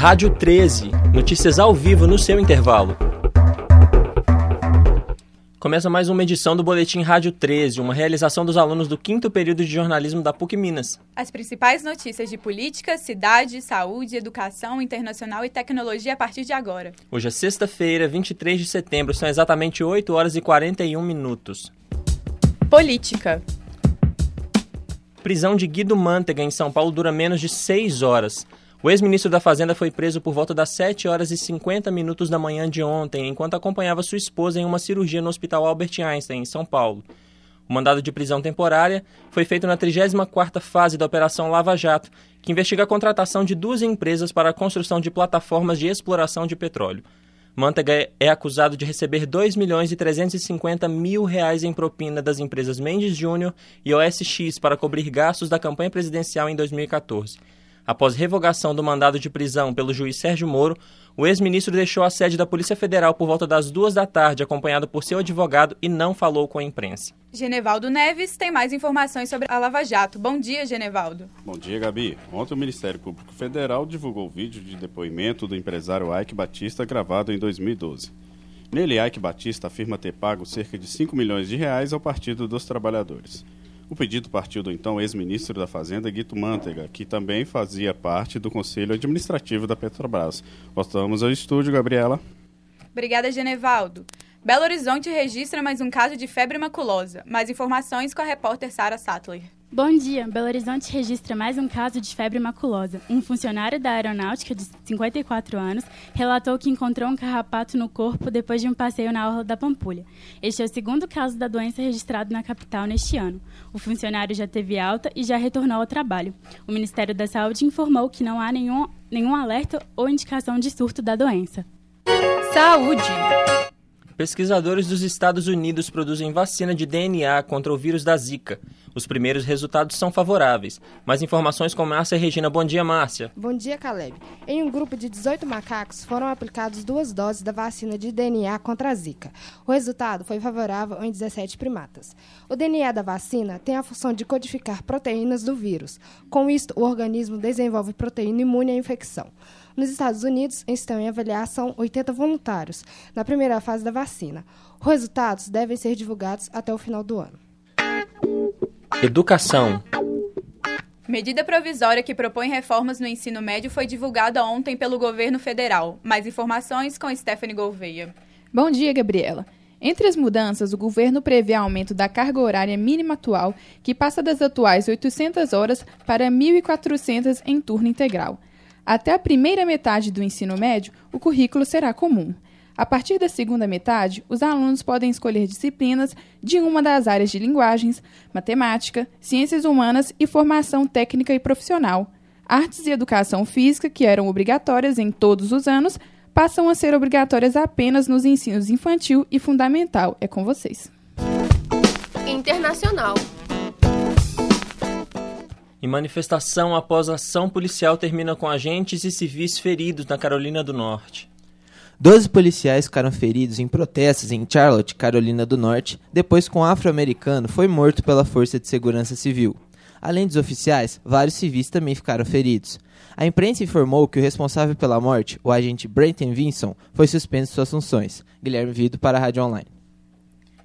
Rádio 13, notícias ao vivo no seu intervalo. Começa mais uma edição do Boletim Rádio 13, uma realização dos alunos do quinto período de jornalismo da PUC Minas. As principais notícias de política, cidade, saúde, educação, internacional e tecnologia a partir de agora. Hoje é sexta-feira, 23 de setembro, são exatamente 8 horas e 41 minutos. Política. Prisão de Guido Mantega em São Paulo dura menos de 6 horas. O ex-ministro da Fazenda foi preso por volta das 7 horas e 50 minutos da manhã de ontem, enquanto acompanhava sua esposa em uma cirurgia no Hospital Albert Einstein, em São Paulo. O mandado de prisão temporária foi feito na 34ª fase da Operação Lava Jato, que investiga a contratação de duas empresas para a construção de plataformas de exploração de petróleo. Mantega é acusado de receber 2 milhões e 350 mil reais em propina das empresas Mendes Júnior e OSX para cobrir gastos da campanha presidencial em 2014. Após revogação do mandado de prisão pelo juiz Sérgio Moro, o ex-ministro deixou a sede da Polícia Federal por volta das duas da tarde, acompanhado por seu advogado, e não falou com a imprensa. Genevaldo Neves tem mais informações sobre a Lava Jato. Bom dia, Genevaldo. Bom dia, Gabi. Ontem o Ministério Público Federal divulgou o vídeo de depoimento do empresário Ike Batista gravado em 2012. Nele, Ike Batista afirma ter pago cerca de 5 milhões de reais ao Partido dos Trabalhadores. O pedido partiu do então ex-ministro da Fazenda, Guito Mantega, que também fazia parte do Conselho Administrativo da Petrobras. Voltamos ao estúdio, Gabriela. Obrigada, Genevaldo. Belo Horizonte registra mais um caso de febre maculosa. Mais informações com a repórter Sara Sattler. Bom dia. Belo Horizonte registra mais um caso de febre maculosa. Um funcionário da aeronáutica de 54 anos relatou que encontrou um carrapato no corpo depois de um passeio na orla da Pampulha. Este é o segundo caso da doença registrado na capital neste ano. O funcionário já teve alta e já retornou ao trabalho. O Ministério da Saúde informou que não há nenhum, nenhum alerta ou indicação de surto da doença. Saúde. Pesquisadores dos Estados Unidos produzem vacina de DNA contra o vírus da Zika. Os primeiros resultados são favoráveis. Mais informações com Márcia Regina. Bom dia, Márcia. Bom dia, Caleb. Em um grupo de 18 macacos foram aplicadas duas doses da vacina de DNA contra a Zika. O resultado foi favorável em 17 primatas. O DNA da vacina tem a função de codificar proteínas do vírus. Com isto, o organismo desenvolve proteína imune à infecção. Nos Estados Unidos, estão em avaliação 80 voluntários na primeira fase da vacina. Os resultados devem ser divulgados até o final do ano. Educação. Medida provisória que propõe reformas no ensino médio foi divulgada ontem pelo governo federal. Mais informações com Stephanie Gouveia. Bom dia, Gabriela. Entre as mudanças, o governo prevê aumento da carga horária mínima atual, que passa das atuais 800 horas para 1.400 em turno integral. Até a primeira metade do ensino médio, o currículo será comum. A partir da segunda metade, os alunos podem escolher disciplinas de uma das áreas de linguagens, matemática, ciências humanas e formação técnica e profissional. Artes e educação física, que eram obrigatórias em todos os anos, passam a ser obrigatórias apenas nos ensinos infantil e fundamental. É com vocês. Internacional. E manifestação após ação policial termina com agentes e civis feridos na Carolina do Norte. Doze policiais ficaram feridos em protestos em Charlotte, Carolina do Norte, depois que um afro-americano foi morto pela Força de Segurança Civil. Além dos oficiais, vários civis também ficaram feridos. A imprensa informou que o responsável pela morte, o agente Brenton Vinson, foi suspenso de suas funções. Guilherme Vido para a Rádio Online.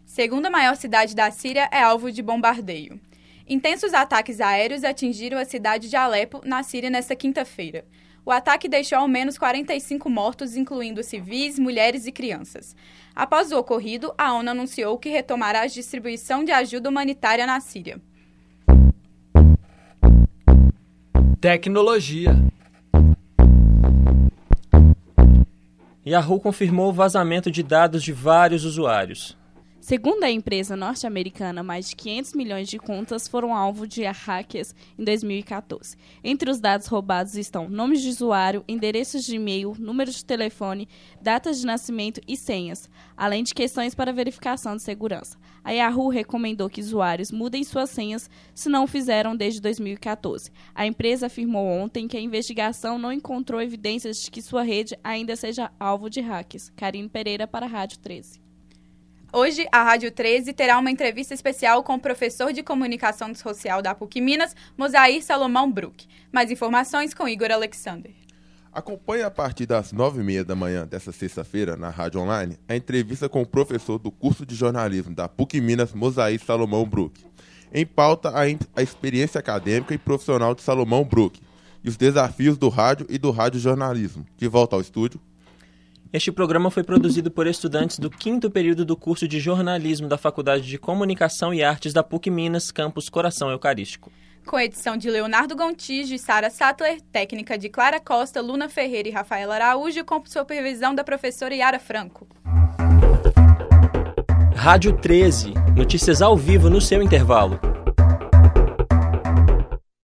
Segunda maior cidade da Síria é alvo de bombardeio. Intensos ataques aéreos atingiram a cidade de Alepo, na Síria, nesta quinta-feira. O ataque deixou ao menos 45 mortos, incluindo civis, mulheres e crianças. Após o ocorrido, a ONU anunciou que retomará a distribuição de ajuda humanitária na Síria. Tecnologia. Yahoo confirmou o vazamento de dados de vários usuários. Segundo a empresa norte-americana, mais de 500 milhões de contas foram alvo de hackers em 2014. Entre os dados roubados estão nomes de usuário, endereços de e-mail, números de telefone, datas de nascimento e senhas, além de questões para verificação de segurança. A Yahoo recomendou que usuários mudem suas senhas se não o fizeram desde 2014. A empresa afirmou ontem que a investigação não encontrou evidências de que sua rede ainda seja alvo de hackers. Karine Pereira para a Rádio 13. Hoje, a Rádio 13 terá uma entrevista especial com o professor de comunicação social da PUC Minas, Mosair Salomão Brook. Mais informações com Igor Alexander. Acompanhe a partir das nove e meia da manhã desta sexta-feira, na Rádio Online, a entrevista com o professor do curso de jornalismo da PUC Minas, Mosaí Salomão Brook. Em pauta, a, a experiência acadêmica e profissional de Salomão Brook e os desafios do rádio e do radiojornalismo. De volta ao estúdio. Este programa foi produzido por estudantes do quinto período do curso de jornalismo da Faculdade de Comunicação e Artes da PUC Minas, campus Coração Eucarístico com edição de Leonardo Gontijo e Sara Sattler, técnica de Clara Costa, Luna Ferreira e Rafael Araújo, com supervisão da professora Yara Franco. Rádio 13, notícias ao vivo no seu intervalo.